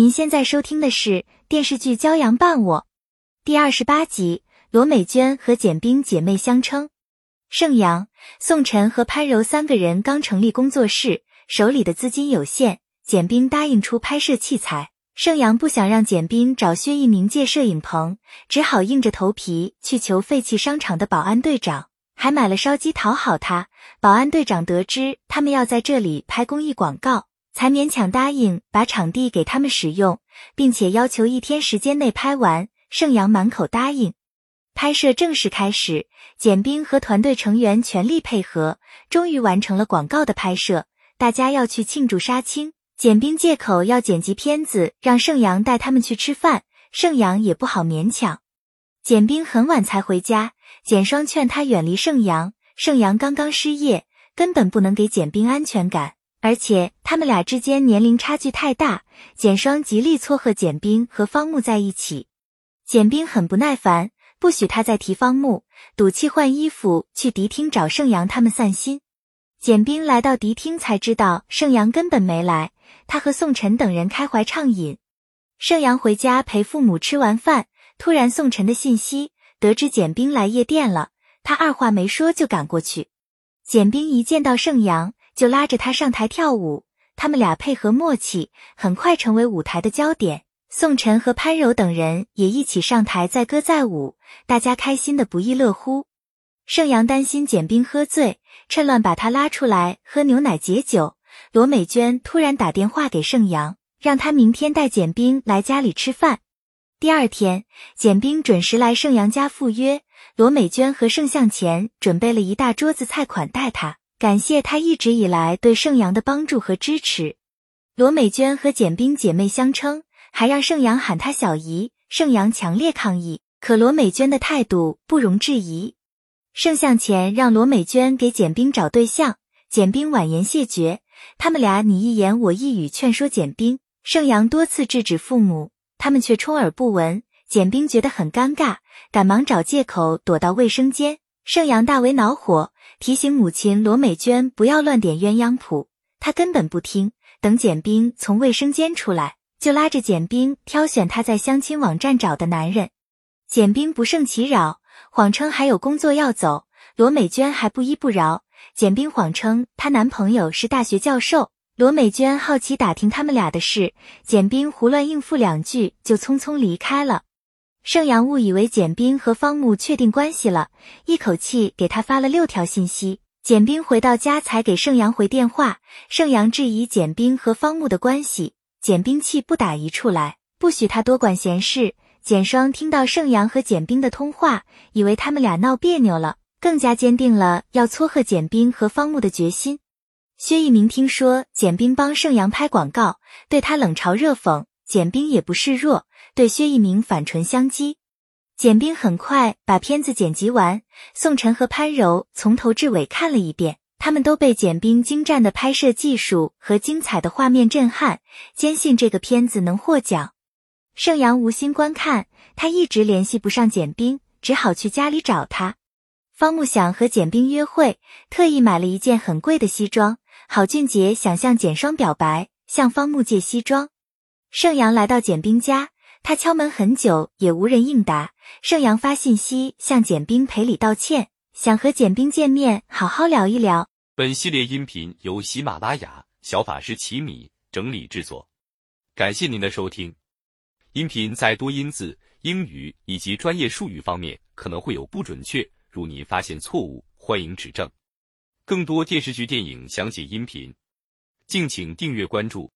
您现在收听的是电视剧《骄阳伴我》第二十八集。罗美娟和简冰姐妹相称。盛阳、宋晨和潘柔三个人刚成立工作室，手里的资金有限。简冰答应出拍摄器材，盛阳不想让简冰找薛一鸣借摄影棚，只好硬着头皮去求废弃商场的保安队长，还买了烧鸡讨好他。保安队长得知他们要在这里拍公益广告。才勉强答应把场地给他们使用，并且要求一天时间内拍完。盛阳满口答应。拍摄正式开始，简冰和团队成员全力配合，终于完成了广告的拍摄。大家要去庆祝杀青，简冰借口要剪辑片子，让盛阳带他们去吃饭。盛阳也不好勉强。简冰很晚才回家，简双劝他远离盛阳。盛阳刚刚失业，根本不能给简冰安全感。而且他们俩之间年龄差距太大，简双极力撮合简冰和方木在一起。简冰很不耐烦，不许他再提方木，赌气换衣服去迪厅找盛阳他们散心。简冰来到迪厅才知道盛阳根本没来，他和宋晨等人开怀畅饮。盛阳回家陪父母吃完饭，突然宋晨的信息，得知简冰来夜店了，他二话没说就赶过去。简冰一见到盛阳。就拉着他上台跳舞，他们俩配合默契，很快成为舞台的焦点。宋晨和潘柔等人也一起上台载歌载舞，大家开心的不亦乐乎。盛阳担心简冰喝醉，趁乱把他拉出来喝牛奶解酒。罗美娟突然打电话给盛阳，让他明天带简冰来家里吃饭。第二天，简冰准时来盛阳家赴约，罗美娟和盛向前准备了一大桌子菜款待他。感谢他一直以来对盛阳的帮助和支持。罗美娟和简冰姐妹相称，还让盛阳喊她小姨。盛阳强烈抗议，可罗美娟的态度不容置疑。盛向前让罗美娟给简冰找对象，简冰婉言谢绝。他们俩你一言我一语劝说简冰，盛阳多次制止父母，他们却充耳不闻。简冰觉得很尴尬，赶忙找借口躲到卫生间。盛阳大为恼火。提醒母亲罗美娟不要乱点鸳鸯谱，她根本不听。等简冰从卫生间出来，就拉着简冰挑选她在相亲网站找的男人。简冰不胜其扰，谎称还有工作要走。罗美娟还不依不饶，简冰谎称她男朋友是大学教授。罗美娟好奇打听他们俩的事，简冰胡乱应付两句就匆匆离开了。盛阳误以为简冰和方木确定关系了，一口气给他发了六条信息。简冰回到家才给盛阳回电话，盛阳质疑简冰和方木的关系，简冰气不打一处来，不许他多管闲事。简双听到盛阳和简冰的通话，以为他们俩闹别扭了，更加坚定了要撮合简冰和方木的决心。薛一鸣听说简冰帮盛阳拍广告，对他冷嘲热讽，简冰也不示弱。对薛一鸣反唇相讥，简冰很快把片子剪辑完。宋晨和潘柔从头至尾看了一遍，他们都被简冰精湛的拍摄技术和精彩的画面震撼，坚信这个片子能获奖。盛阳无心观看，他一直联系不上简冰，只好去家里找他。方木想和简冰约会，特意买了一件很贵的西装。郝俊杰想向简双表白，向方木借西装。盛阳来到简冰家。他敲门很久也无人应答。盛阳发信息向简冰赔礼道歉，想和简冰见面好好聊一聊。本系列音频由喜马拉雅小法师奇米整理制作，感谢您的收听。音频在多音字、英语以及专业术语方面可能会有不准确，如您发现错误，欢迎指正。更多电视剧、电影详解音频，敬请订阅关注。